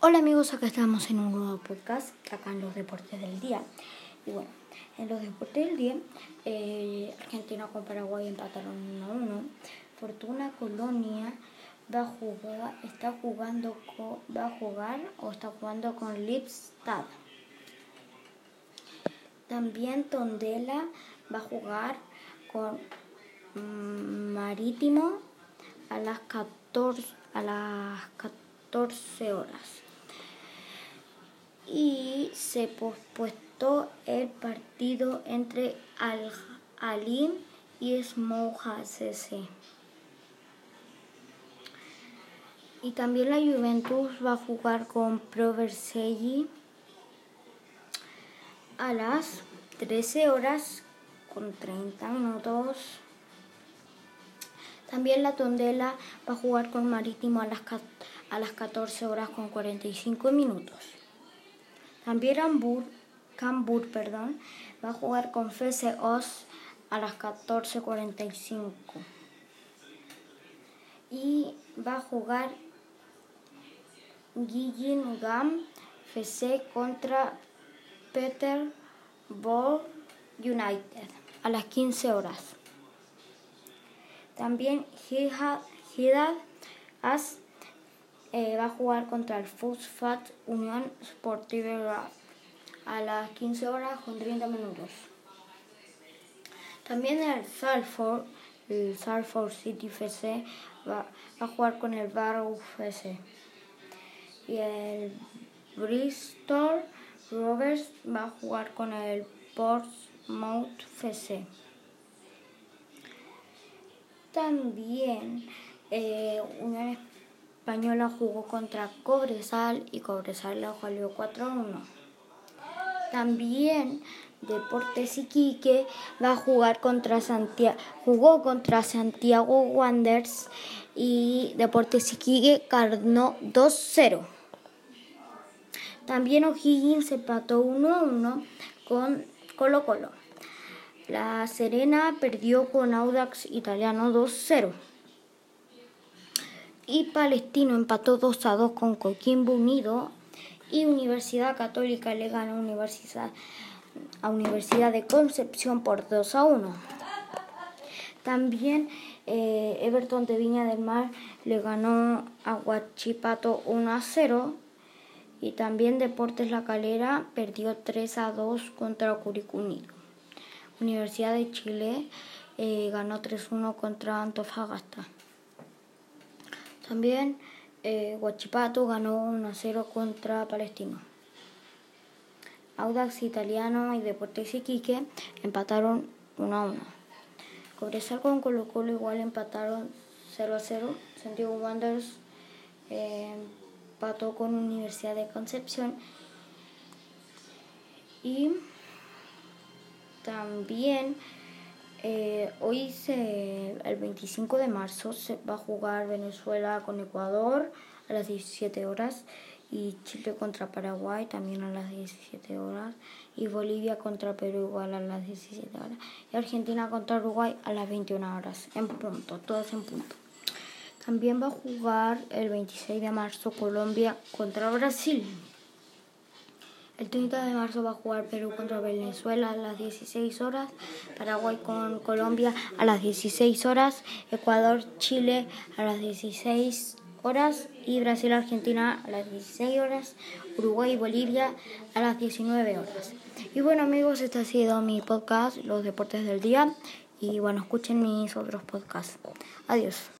Hola amigos, acá estamos en un nuevo podcast, acá en los deportes del día. Y bueno, en los deportes del día, eh, Argentina con Paraguay empataron 1 a 1. Fortuna Colonia va a jugar, está jugando va jugar o está jugando con Lipstad. También Tondela va a jugar con mm, Marítimo a las 14 a las 14 horas se pospuesto el partido entre Al Alim y Smoja CC. Y también la Juventus va a jugar con Pro a las 13 horas con 30 minutos. También la Tondela va a jugar con Marítimo a las, a las 14 horas con 45 minutos. También Cambur, perdón, va a jugar con FC Oz a las 14.45. Y va a jugar Gam FC contra Peter Ball United a las 15 horas. También Hidad As eh, va a jugar contra el Fosfat Unión Sportiva a las 15 horas con 30 minutos. También el Salford, el Salford City FC va, a jugar con el Barrow FC. Y el Bristol Rovers va a jugar con el Portsmouth FC. También eh, Unión Española jugó contra Cobresal y Cobresal le salió 4 a 1. También Deportes Iquique va a jugar contra Santiago, jugó contra Santiago Wanderers y Deportes Iquique ganó 2-0. También O'Higgins empató 1-1 con Colo Colo. La Serena perdió con Audax Italiano 2-0 y Palestino empató 2 a 2 con Coquimbo Unido y Universidad Católica le ganó Universidad, a Universidad de Concepción por 2 a 1. También eh, Everton de Viña del Mar le ganó a Huachipato 1 a 0 y también Deportes La Calera perdió 3 a 2 contra Curicunido. Universidad de Chile eh, ganó 3 a 1 contra Antofagasta. También eh, Huachipato ganó 1-0 contra Palestino. Audax Italiano y Deportes Iquique empataron 1-1. Cobresal con Colo Colo igual empataron 0-0. Santiago Wanderers eh, empató con Universidad de Concepción. Y también eh, hoy, se, 25 de marzo, se va a jugar Venezuela con Ecuador a las 17 horas y Chile contra Paraguay también a las 17 horas y Bolivia contra Perú igual a las 17 horas y Argentina contra Uruguay a las 21 horas en punto, todas en punto. También va a jugar el 26 de marzo Colombia contra Brasil. El 30 de marzo va a jugar Perú contra Venezuela a las 16 horas, Paraguay con Colombia a las 16 horas, Ecuador, Chile a las 16 horas y Brasil, Argentina a las 16 horas, Uruguay y Bolivia a las 19 horas. Y bueno amigos, este ha sido mi podcast, Los Deportes del Día. Y bueno, escuchen mis otros podcasts. Adiós.